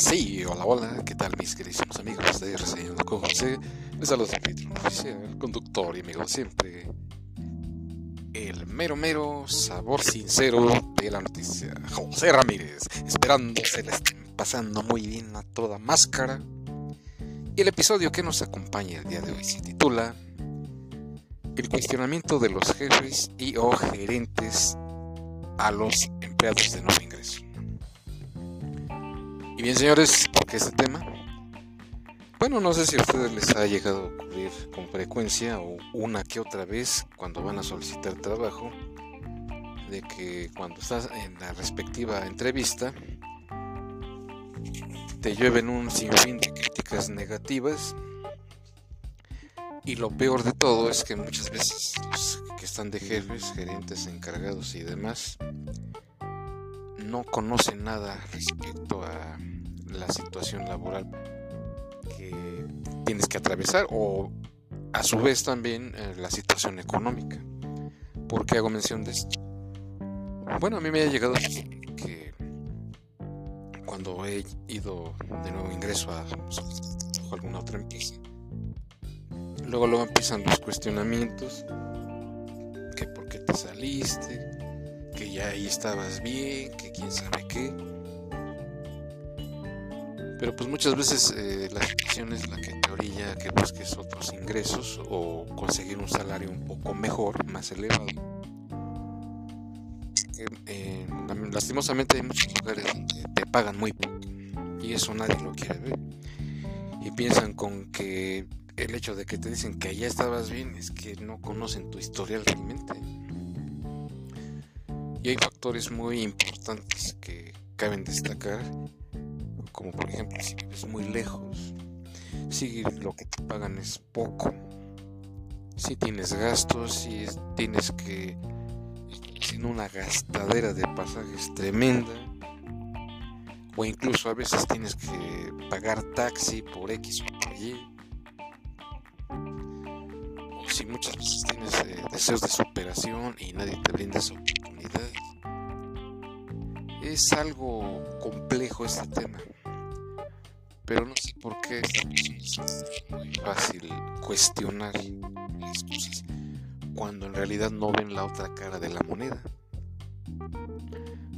Sí, hola, hola, ¿qué tal mis queridos amigos de Reseñando con José? Les saluda el oficial, conductor y amigo siempre, el mero mero sabor sincero de la noticia, José Ramírez, esperando se le estén pasando muy bien a toda máscara. Y el episodio que nos acompaña el día de hoy se titula El cuestionamiento de los jefes y o gerentes a los empleados de nuevo ingreso. Y bien, señores, ¿por qué este tema? Bueno, no sé si a ustedes les ha llegado a ocurrir con frecuencia o una que otra vez cuando van a solicitar trabajo, de que cuando estás en la respectiva entrevista, te llueven un sinfín de críticas negativas y lo peor de todo es que muchas veces los que están de jefes, gerentes, encargados y demás no conocen nada respecto a la situación laboral que tienes que atravesar o a su vez también eh, la situación económica. ¿Por qué hago mención de esto? Bueno, a mí me ha llegado que cuando he ido de nuevo ingreso a, alguna otra empresa, luego luego empiezan los cuestionamientos, que por qué te saliste, que ya ahí estabas bien, que quién sabe qué. Pero pues muchas veces eh, la situación es la que te orilla que busques otros ingresos o conseguir un salario un poco mejor, más elevado. Eh, lastimosamente hay muchos lugares donde te pagan muy poco y eso nadie lo quiere ver. Y piensan con que el hecho de que te dicen que allá estabas bien es que no conocen tu historial realmente. Y hay factores muy importantes que caben destacar como por ejemplo si vives muy lejos, si lo que te pagan es poco, si tienes gastos, si tienes que en una gastadera de pasajes tremenda, o incluso a veces tienes que pagar taxi por X o por Y, si muchas veces tienes eh, deseos de superación y nadie te brinda esa oportunidad. Es algo complejo este tema pero no sé por qué es muy fácil cuestionar las cosas cuando en realidad no ven la otra cara de la moneda.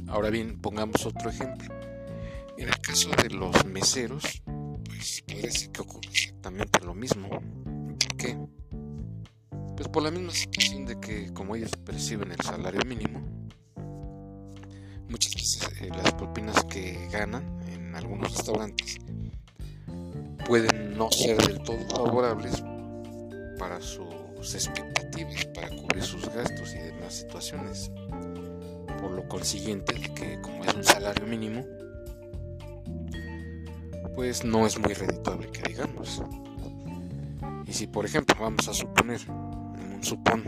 Ahora bien, pongamos otro ejemplo. En el caso de los meseros, pues parece que ocurre exactamente lo mismo. ¿Por qué? Por la misma situación de que como ellos perciben el salario mínimo, muchas veces eh, las propinas que ganan en algunos restaurantes pueden no ser del todo favorables para sus expectativas, para cubrir sus gastos y demás situaciones. Por lo consiguiente, que como es un salario mínimo, pues no es muy redituable que digamos. Y si por ejemplo vamos a suponer, supón,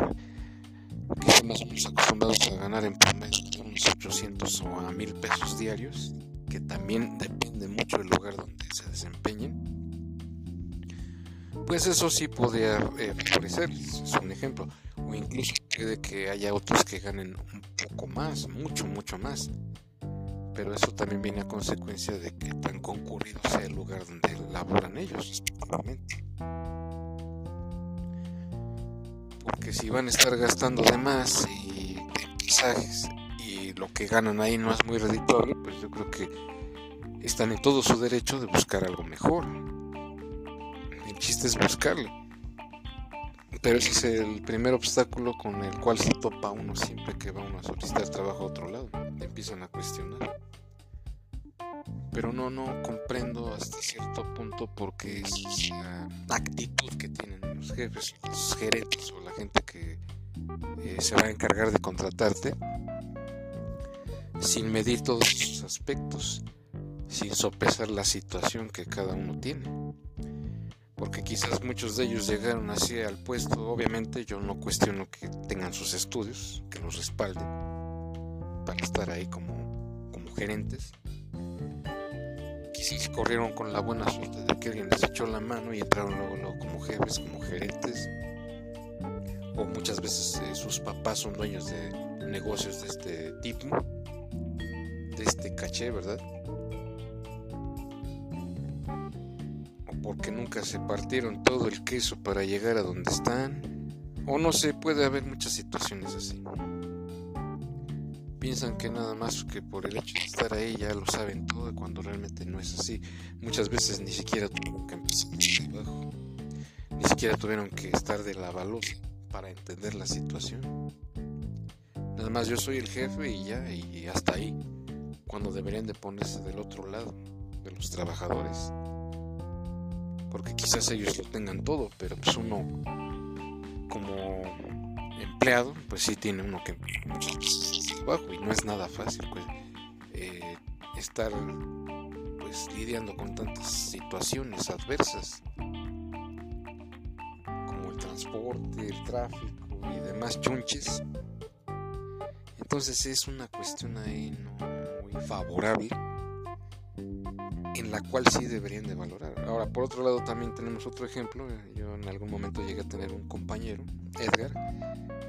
que estamos acostumbrados a ganar en promedio unos 800 o a 1000 pesos diarios, que también depende mucho del lugar donde se desempeñen, pues eso sí podría eh, es un ejemplo. O incluso puede que haya otros que ganen un poco más, mucho, mucho más. Pero eso también viene a consecuencia de que tan concurrido sea el lugar donde laboran ellos, respectivamente. Porque si van a estar gastando de más y en pisajes y lo que ganan ahí no es muy redituable, pues yo creo que están en todo su derecho de buscar algo mejor el chiste es buscarle. Pero ese es el primer obstáculo con el cual se topa uno siempre que va uno a solicitar trabajo a otro lado. Empiezan a cuestionar. Pero no, no comprendo hasta cierto punto porque es la actitud que tienen los jefes, los gerentes o la gente que eh, se va a encargar de contratarte sin medir todos esos aspectos, sin sopesar la situación que cada uno tiene porque quizás muchos de ellos llegaron así al puesto. Obviamente yo no cuestiono que tengan sus estudios, que los respalden para estar ahí como, como gerentes. Quizás corrieron con la buena suerte de que alguien les echó la mano y entraron luego, luego como jefes, como gerentes. O muchas veces eh, sus papás son dueños de negocios de este tipo, de este caché, ¿verdad? porque nunca se partieron todo el queso para llegar a donde están, o no sé, puede haber muchas situaciones así. Piensan que nada más que por el hecho de estar ahí ya lo saben todo cuando realmente no es así. Muchas veces ni siquiera tuvieron que empezar trabajo, ni siquiera tuvieron que estar de la balosa para entender la situación. Nada más yo soy el jefe y ya, y hasta ahí, cuando deberían de ponerse del otro lado de los trabajadores. Porque quizás ellos lo tengan todo, pero pues uno como empleado, pues sí tiene uno que trabajo y no es nada fácil pues eh, estar pues lidiando con tantas situaciones adversas como el transporte, el tráfico y demás chunches. Entonces es una cuestión ahí muy favorable en la cual sí deberían de valorar. Ahora, por otro lado, también tenemos otro ejemplo. Yo en algún momento llegué a tener un compañero, Edgar.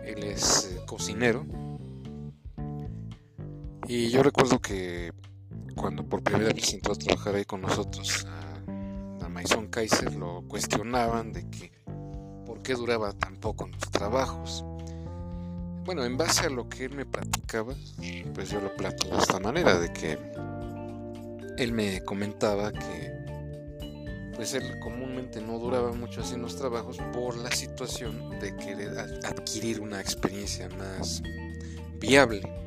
Él es eh, cocinero. Y yo recuerdo que cuando por primera vez entró a trabajar ahí con nosotros a, Maison Kaiser, lo cuestionaban de que por qué duraba tan poco los trabajos. Bueno, en base a lo que él me platicaba, pues yo lo platico de esta manera, de que él me comentaba que pues él comúnmente no duraba mucho así los trabajos por la situación de querer adquirir una experiencia más viable.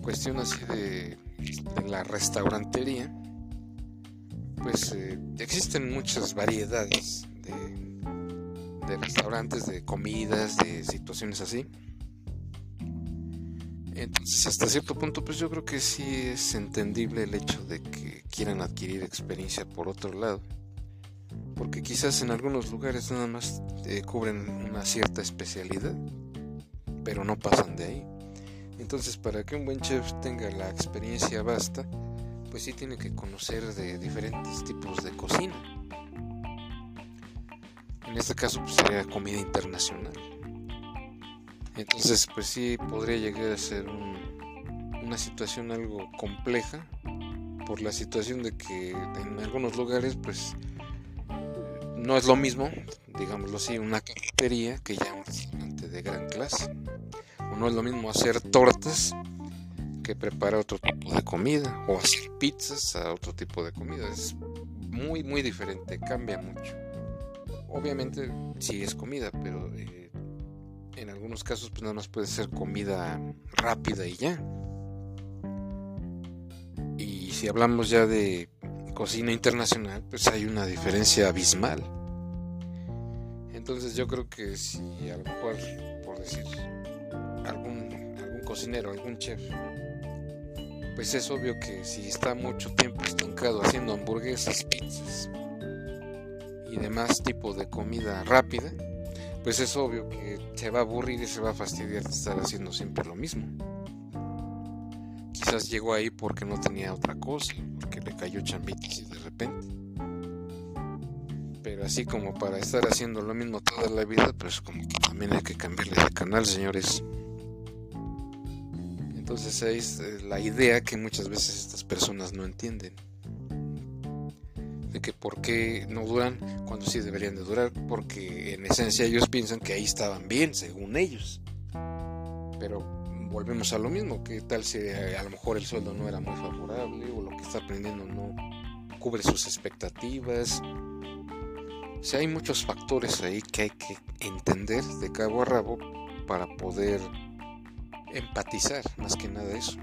Cuestión así de, la restaurantería, pues eh, existen muchas variedades de, de restaurantes, de comidas, de situaciones así. Entonces, hasta cierto punto, pues yo creo que sí es entendible el hecho de que quieran adquirir experiencia por otro lado. Porque quizás en algunos lugares nada más eh, cubren una cierta especialidad, pero no pasan de ahí. Entonces, para que un buen chef tenga la experiencia basta, pues sí tiene que conocer de diferentes tipos de cocina. En este caso, pues sería comida internacional. Entonces, pues sí, podría llegar a ser una situación algo compleja por la situación de que en algunos lugares, pues no es lo mismo, digámoslo así, una cafetería que ya un restaurante de gran clase. No es lo mismo hacer tortas que preparar otro tipo de comida o hacer pizzas a otro tipo de comida. Es muy, muy diferente, cambia mucho. Obviamente sí es comida, pero... Eh, en algunos casos pues nada más puede ser comida rápida y ya. Y si hablamos ya de cocina internacional, pues hay una diferencia abismal. Entonces yo creo que si a lo mejor, por decir, algún, algún cocinero, algún chef, pues es obvio que si está mucho tiempo estancado haciendo hamburguesas, pizzas y demás tipo de comida rápida, pues es obvio que se va a aburrir y se va a fastidiar de estar haciendo siempre lo mismo. Quizás llegó ahí porque no tenía otra cosa, porque le cayó chambitas y de repente. Pero así como para estar haciendo lo mismo toda la vida, pues como que también hay que cambiarle de canal, señores. Entonces es eh, la idea que muchas veces estas personas no entienden de que por qué no duran cuando sí deberían de durar, porque en esencia ellos piensan que ahí estaban bien, según ellos. Pero volvemos a lo mismo, que tal si eh, a lo mejor el sueldo no era muy favorable o lo que está aprendiendo no cubre sus expectativas. O sea, hay muchos factores ahí que hay que entender de cabo a rabo para poder empatizar, más que nada eso.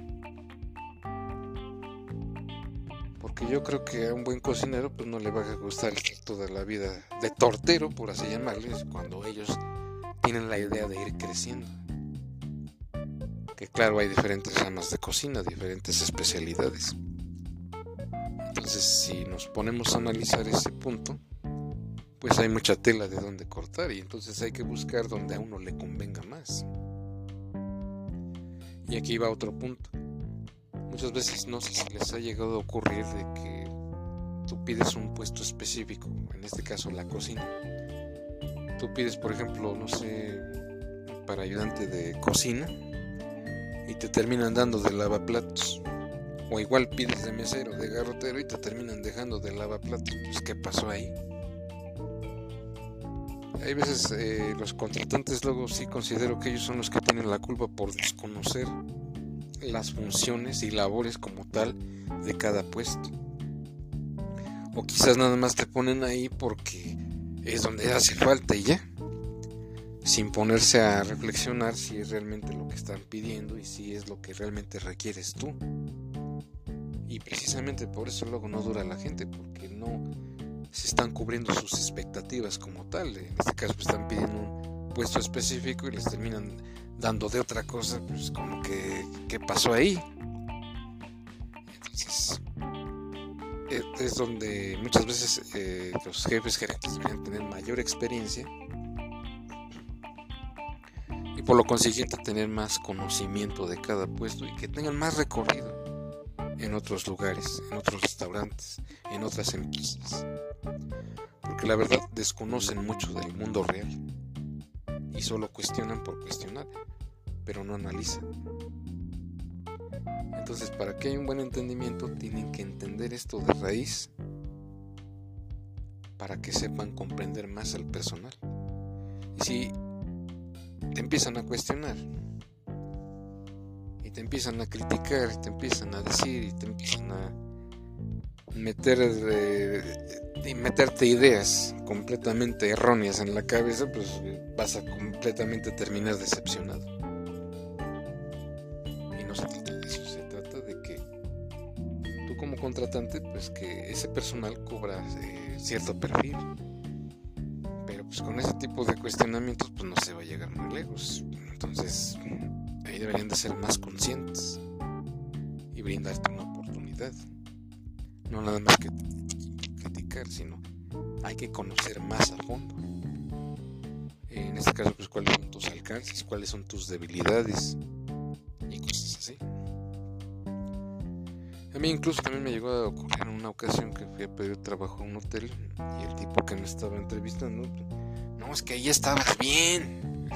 porque yo creo que a un buen cocinero pues no le va a gustar toda la vida de tortero, por así llamarles, cuando ellos tienen la idea de ir creciendo. Que claro, hay diferentes ramas de cocina, diferentes especialidades. Entonces, si nos ponemos a analizar ese punto, pues hay mucha tela de donde cortar y entonces hay que buscar donde a uno le convenga más. Y aquí va otro punto Muchas veces no sé si les ha llegado a ocurrir de que tú pides un puesto específico, en este caso la cocina. Tú pides, por ejemplo, no sé, para ayudante de cocina y te terminan dando de lavaplatos O igual pides de mesero, de garrotero y te terminan dejando de lavaplatos. Pues, ¿qué pasó ahí? Hay veces eh, los contratantes luego sí considero que ellos son los que tienen la culpa por desconocer las funciones y labores como tal de cada puesto. O quizás nada más te ponen ahí porque es donde hace falta y ya. Sin ponerse a reflexionar si es realmente lo que están pidiendo y si es lo que realmente requieres tú. Y precisamente por eso luego no dura la gente, porque no se están cubriendo sus expectativas como tal. En este caso están pidiendo un puesto específico y les terminan dando de otra cosa, pues como que qué pasó ahí. Entonces eh, es donde muchas veces eh, los jefes gerentes deberían tener mayor experiencia y por lo consiguiente tener más conocimiento de cada puesto y que tengan más recorrido en otros lugares, en otros restaurantes, en otras empresas. Porque la verdad desconocen mucho del mundo real y solo cuestionan por cuestionar, pero no analizan. Entonces, para que haya un buen entendimiento, tienen que entender esto de raíz para que sepan comprender más al personal. Y si te empiezan a cuestionar y te empiezan a criticar, y te empiezan a decir y te empiezan a meter y meterte ideas completamente erróneas en la cabeza, pues vas a completamente terminar decepcionado. Y no se trata de eso, se trata de que tú como contratante, pues que ese personal cobra eh, cierto perfil. Pero pues con ese tipo de cuestionamientos pues no se va a llegar muy lejos. Entonces ahí deberían de ser más conscientes y brindarte una oportunidad. No nada más que criticar, sino hay que conocer más a fondo. En este caso, pues cuáles son tus alcances, cuáles son tus debilidades y cosas así. A mí incluso también me llegó a ocurrir en una ocasión que fui a pedir trabajo a un hotel y el tipo que me estaba entrevistando, no, es que ahí estabas bien.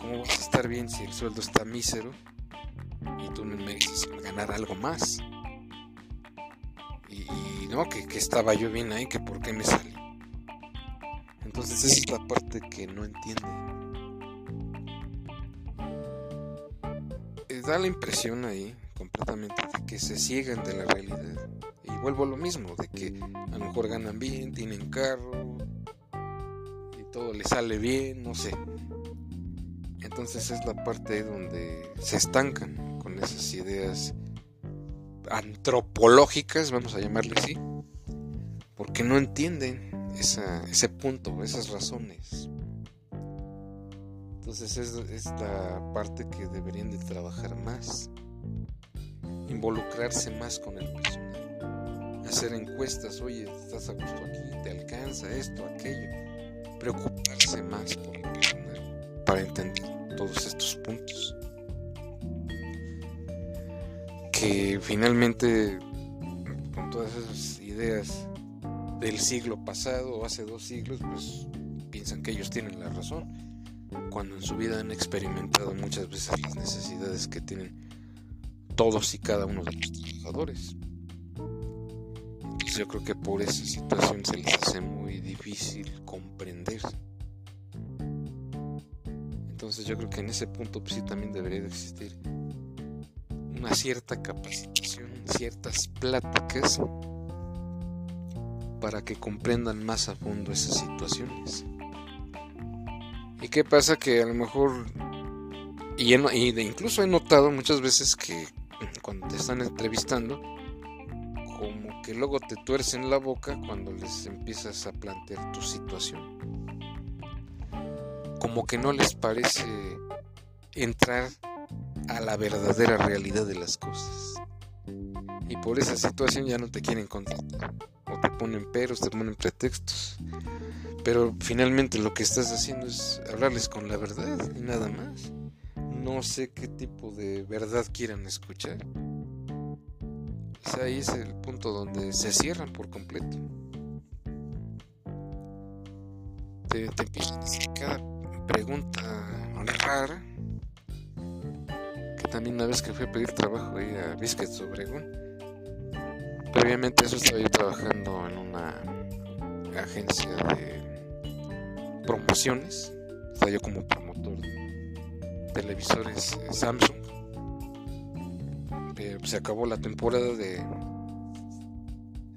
¿Cómo vas a estar bien si el sueldo está mísero y tú me mereces ganar algo más? No, que, estaba yo bien ahí, que por qué me salí. Entonces esa es la parte que no entiende. Eh, da la impresión ahí completamente de que se ciegan de la realidad. Y vuelvo a lo mismo, de que a lo mejor ganan bien, tienen carro y todo les sale bien, no sé. Entonces es la parte donde se estancan con esas ideas antropológicas, vamos a llamarle así, porque no entienden ese punto, esas razones. Entonces es, es la parte que deberían de trabajar más, involucrarse más con el personal, hacer encuestas, oye, estás a gusto aquí, te alcanza esto, aquello, preocuparse más por el personal para entender todos estos puntos que finalmente con todas esas ideas del siglo pasado o hace dos siglos, pues piensan que ellos tienen la razón, cuando en su vida han experimentado muchas veces las necesidades que tienen todos y cada uno de los trabajadores. Entonces yo creo que por esa situación se les hace muy difícil comprender. Entonces yo creo que en ese punto pues sí también debería de existir una cierta capacitación, ciertas pláticas para que comprendan más a fondo esas situaciones. ¿Y qué pasa? Que a lo mejor, y, incluso he notado muchas veces que cuando te están entrevistando, como que luego te tuercen la boca cuando les empiezas a plantear tu situación. Como que no les parece entrar a la verdadera realidad de las cosas. Y por esa situación ya no te quieren contratar. O te ponen peros, te ponen pretextos. Pero finalmente lo que estás haciendo es hablarles con la verdad y nada más. No sé qué tipo de verdad quieran escuchar. ahí es el punto donde se cierran por completo. Te, cada pregunta rara también una vez que fui a pedir trabajo ahí a Biscuits Obregón. Previamente eso estaba yo trabajando en una agencia de promociones. Estaba yo como promotor de televisores Samsung. Pero se acabó la temporada de,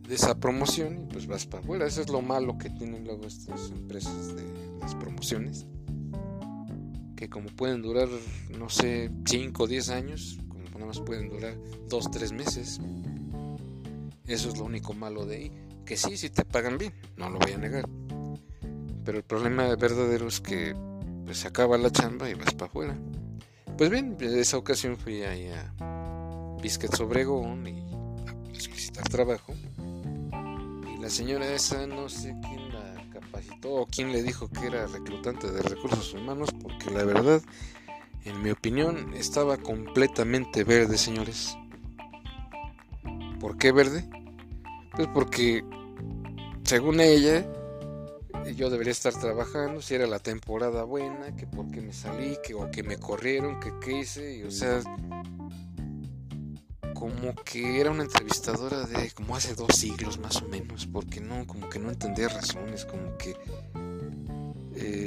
de esa promoción y pues vas para afuera. Eso es lo malo que tienen luego estas empresas de las promociones que como pueden durar, no sé, 5 o 10 años, como nada más pueden durar 2 3 meses. Eso es lo único malo de ahí. Que sí, sí te pagan bien, no lo voy a negar. Pero el problema verdadero es que pues, se acaba la chamba y vas para afuera. Pues bien, en esa ocasión fui ahí a Biscuits Obregón y a solicitar trabajo. Y la señora esa, no sé quién capacitó o quién le dijo que era reclutante de recursos humanos, la verdad, en mi opinión, estaba completamente verde, señores. ¿Por qué verde? Pues porque, según ella, yo debería estar trabajando, si era la temporada buena, que porque me salí, que que me corrieron, que qué hice, y, o sea, como que era una entrevistadora de como hace dos siglos más o menos, porque no, como que no entendía razones, como que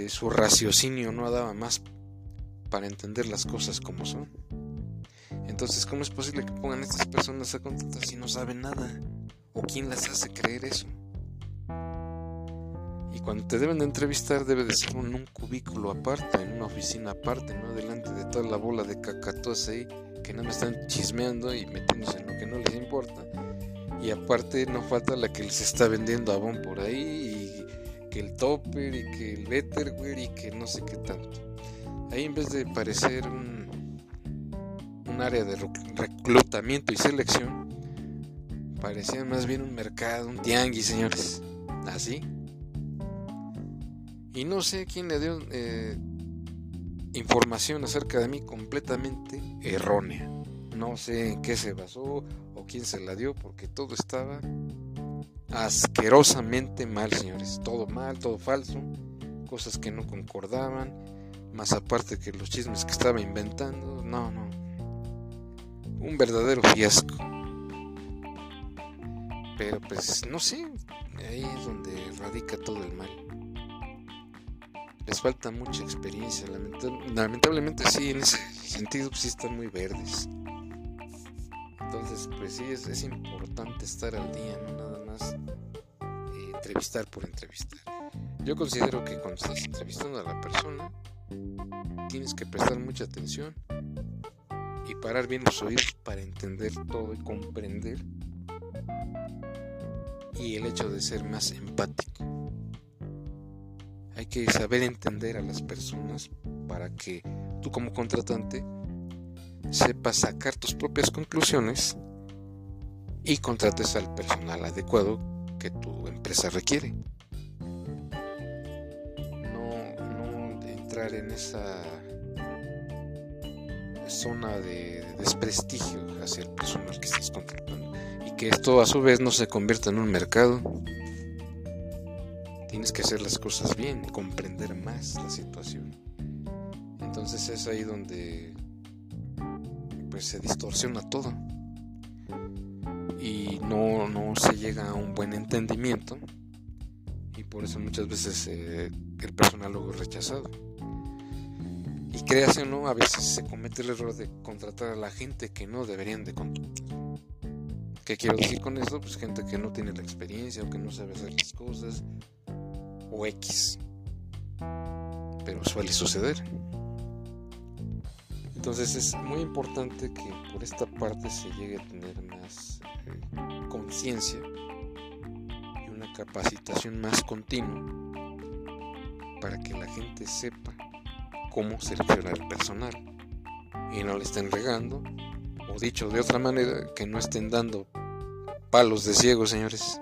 su raciocinio no daba más para entender las cosas como son. Entonces, ¿cómo es posible que pongan a estas personas a contratar si no saben nada? ¿O quién las hace creer eso? Y cuando te deben de entrevistar debe de ser en un cubículo aparte, en una oficina aparte, no delante de toda la bola de cacatúas ahí que no me están chismeando y metiéndose en lo que no les importa. Y aparte no falta la que les está vendiendo abón por ahí que el topper y que el betterware y que no sé qué tanto. Ahí en vez de parecer un, un área de reclutamiento y selección, parecía más bien un mercado, un tianguis, señores. Así. Y no sé quién le dio eh, información acerca de mí completamente errónea. No sé en qué se basó o quién se la dio porque todo estaba asquerosamente mal, señores. Todo mal, todo falso, cosas que no concordaban, más aparte que los chismes que estaba inventando. No, no. Un verdadero fiasco. Pero pues no sé, ahí es donde radica todo el mal les falta mucha experiencia. lamentablemente sí, en ese sentido pues, sí están muy verdes. Entonces, pues sí, es, importante estar al día, no eh, entrevistar por entrevistar. Yo considero que cuando estás entrevistando a la persona, tienes que prestar mucha atención y parar bien los oídos para entender todo y comprender. Y el hecho de ser más empático. Hay que saber entender a las personas para que tú como contratante sepas sacar tus propias conclusiones y contrates al personal adecuado que tu empresa requiere. No, entrar en esa zona de desprestigio hacia el personal que estás contratando y que esto a su vez no se convierta en un mercado tienes que hacer las cosas bien, comprender más la situación. Entonces es ahí donde pues se distorsiona todo y no, no se llega a un buen entendimiento y por eso muchas veces eh, el personal luego es rechazado. Y créase o no, a veces se comete el error de contratar a la gente que no deberían de contratar. ¿Qué quiero decir con esto? Pues gente que no tiene la experiencia o que no sabe hacer las cosas o X. Pero suele suceder. Entonces es muy importante que por esta parte se llegue a tener más conciencia y una capacitación más continua para que la gente sepa cómo seleccionar el personal y no le estén regando o dicho de otra manera que no estén dando palos de ciego señores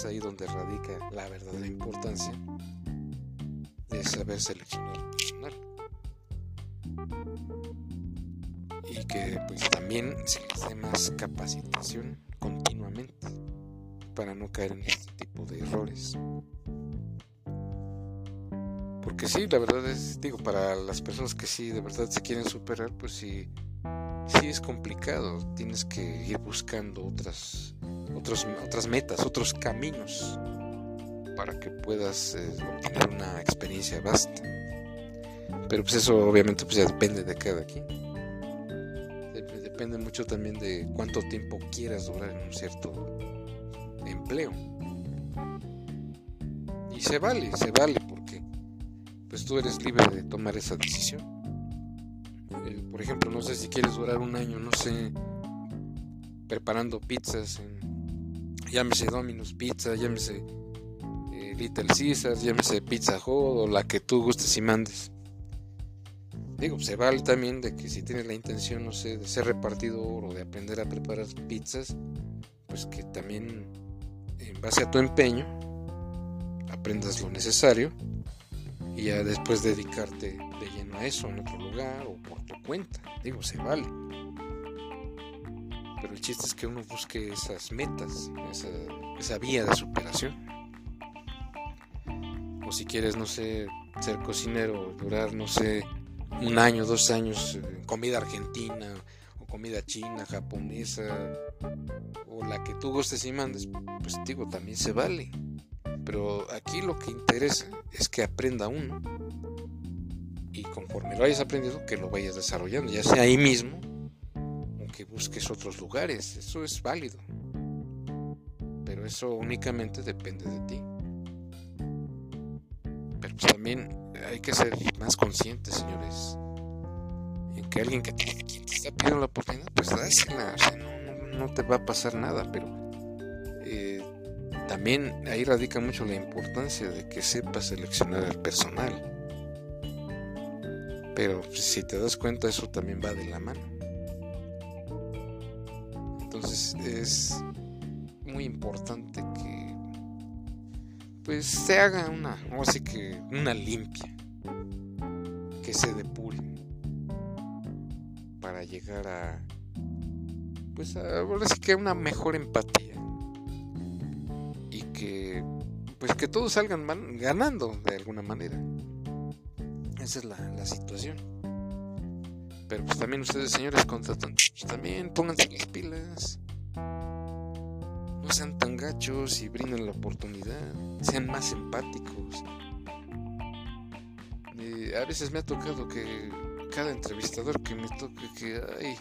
es ahí donde radica la verdadera importancia de saber seleccionar personal. Y que pues también se les dé más capacitación continuamente para no caer en este tipo de errores. Porque sí, la verdad es, digo, para las personas que sí de verdad se quieren superar, pues sí, sí es complicado. Tienes que ir buscando otras, otros, otras metas, otros caminos para que puedas eh, obtener una experiencia vasta. Pero pues eso obviamente pues ya depende de cada quien. Depende mucho también de cuánto tiempo quieras durar en un cierto empleo. Y se vale, se vale porque pues tú eres libre de tomar esa decisión. Por ejemplo, no sé si quieres durar un año, no sé, preparando pizzas en, llámese Domino's Pizza, llámese eh, Little Caesars, llámese Pizza Hut o la que tú gustes y mandes. Digo, se vale también de que si tienes la intención, no sé, de ser repartidor o de aprender a preparar pizzas, pues que también en base a tu empeño aprendas lo necesario y ya después dedicarte de lleno a eso en otro lugar o por tu cuenta. Digo, se vale. Pero el chiste es que uno busque esas metas, esa, esa vía de superación. O si quieres, no sé, ser cocinero, durar, no sé, un año, dos años en comida argentina o comida china, japonesa o la que tú gustes y mandes, pues digo, también se vale. Pero aquí lo que interesa es que aprenda uno y conforme lo hayas aprendido, que lo vayas desarrollando, ya sea ahí mismo o que busques otros lugares. Eso es válido. Pero eso únicamente depende de ti. Pero pues también hay que ser más conscientes, señores. En que alguien que te, está pidiendo la oportunidad, pues dásela. O no, no, te va a pasar nada, pero eh, también ahí radica mucho la importancia de que sepas seleccionar el personal. Pero si te das cuenta, eso también va de la mano. Entonces es muy importante pues se haga una, o que una limpia, que se depure para llegar a, pues a, así que una mejor empatía y que, pues que todos salgan ganando de alguna manera. Esa es la, la situación. Pero pues también ustedes, señores contratantes, pues también pónganse las pilas sean tan gachos y brinden la oportunidad, sean más empáticos. a veces me ha tocado que cada entrevistador que me toque que ay,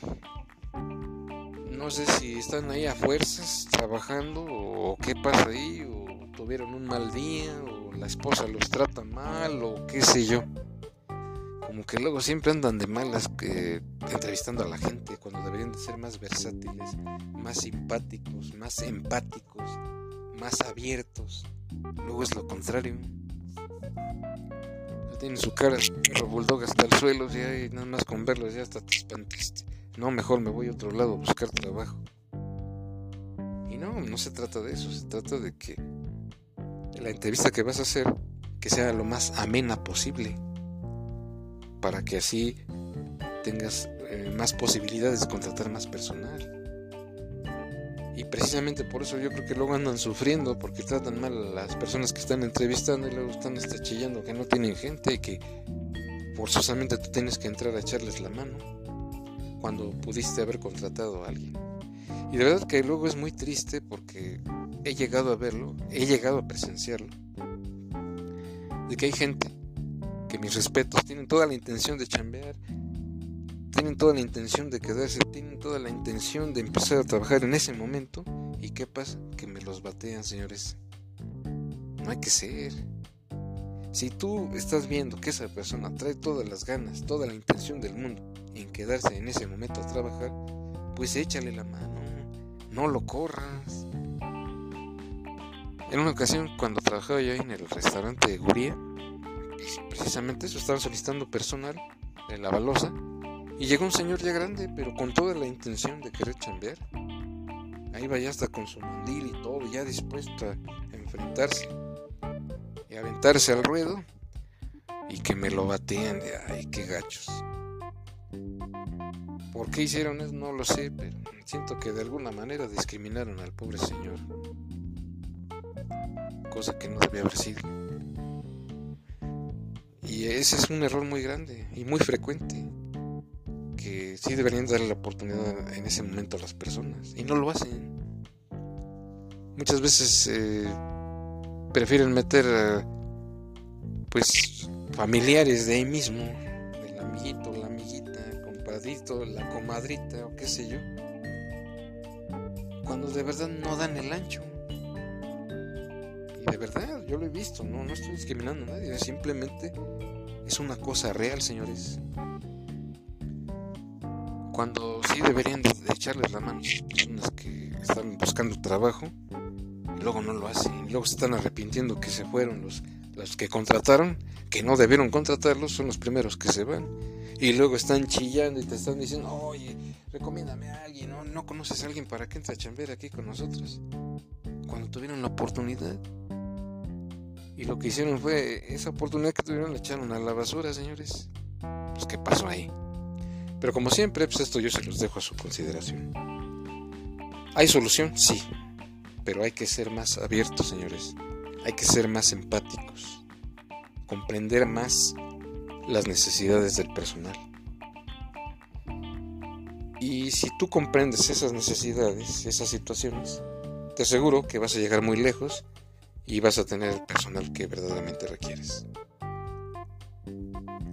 no sé si están ahí a fuerzas trabajando o qué pasa ahí o tuvieron un mal día o la esposa los trata mal o qué sé yo que luego siempre andan de malas que, entrevistando a la gente cuando deberían de ser más versátiles, más simpáticos, más empáticos, más abiertos. Luego es lo contrario. tiene su cara, bulldog hasta el suelo, y nada más con verlos ya hasta te espantaste. No, mejor me voy a otro lado a buscar trabajo. Y no, no se trata de eso, se trata de que la entrevista que vas a hacer que sea lo más amena posible para que así tengas eh, más posibilidades de contratar más personal. Y precisamente por eso yo creo que luego andan sufriendo porque tratan mal a las personas que están entrevistando y luego están hasta chillando que no tienen gente y que forzosamente tú tienes que entrar a echarles la mano cuando pudiste haber contratado a alguien. Y de verdad que luego es muy triste porque he llegado a verlo, he llegado a presenciarlo, de que hay gente que mis respetos, tienen toda la intención de chambear, tienen toda la intención de quedarse, tienen toda la intención de empezar a trabajar en ese momento. ¿Y qué pasa? Que me los batean, señores. No hay que ser. Si tú estás viendo que esa persona trae todas las ganas, toda la intención del mundo en quedarse en ese momento a trabajar, pues échale la mano, no lo corras. En una ocasión, cuando trabajaba yo en el restaurante de Guría, precisamente eso, estaban solicitando personal en la balosa y llegó un señor ya grande, pero con toda la intención de querer chambear. Ahí va ya hasta con su mandil y todo, ya dispuesto a enfrentarse y aventarse al ruedo y que me lo batean de ay, qué gachos. ¿Por qué hicieron eso? No lo sé, pero siento que de alguna manera discriminaron al pobre señor. Cosa que no debía haber sido. Y ese es un error muy grande y muy frecuente. Que sí deberían darle la oportunidad en ese momento a las personas. Y no lo hacen. Muchas veces eh, prefieren meter pues familiares de ahí mismo. Del amiguito, la amiguita, compadrito, la comadrita o qué sé yo. Cuando de verdad no dan el ancho de verdad, yo lo he visto, no, no estoy discriminando a nadie, simplemente es una cosa real, señores. Cuando sí deberían de, echarles la mano personas que están buscando trabajo luego no lo hacen, luego se están arrepintiendo que se fueron los, los que contrataron, que no debieron contratarlos, son los primeros que se van. Y luego están chillando y te están diciendo, oye, recomiéndame a alguien, ¿no? ¿No conoces a alguien para que entre a chambear aquí con nosotros? Cuando tuvieron la oportunidad, y lo que hicieron fue, esa oportunidad que tuvieron la echaron a la basura, señores. Pues qué pasó ahí. Pero como siempre, pues esto yo se los dejo a su consideración. ¿Hay solución? Sí. Pero hay que ser más abiertos, señores. Hay que ser más empáticos. Comprender más las necesidades del personal. Y si tú comprendes esas necesidades, esas situaciones, te aseguro que vas a llegar muy lejos y vas a tener el personal que verdaderamente requieres.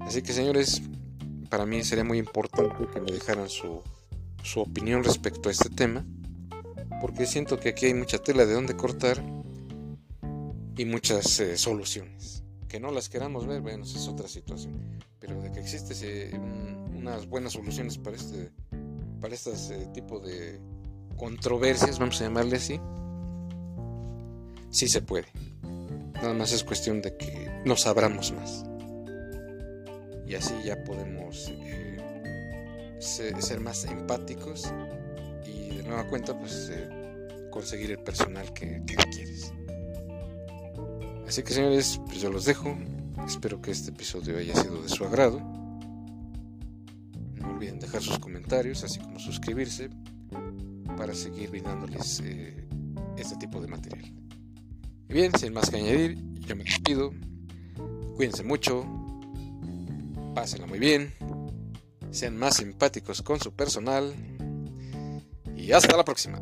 Así que señores, para mí sería muy importante que me dejaran su, su opinión respecto a este tema, porque siento que aquí hay mucha tela de donde cortar y muchas eh, soluciones. Que no las queramos ver, bueno, es otra situación, pero de que existen unas buenas soluciones para este para este tipo de controversias, vamos a llamarle así, sí se puede. Nada más es cuestión de que nos abramos más. Y así ya podemos eh, ser, más empáticos y de nueva cuenta pues eh, conseguir el personal que, que quieres. Así que señores, pues yo los dejo. Espero que este episodio haya sido de su agrado. No olviden dejar sus comentarios, así como suscribirse para seguir brindándoles eh, este tipo de material. Y bien, sin más que añadir, yo me despido. Cuídense mucho. Pásenla muy bien. Sean más simpáticos con su personal. Y hasta la próxima.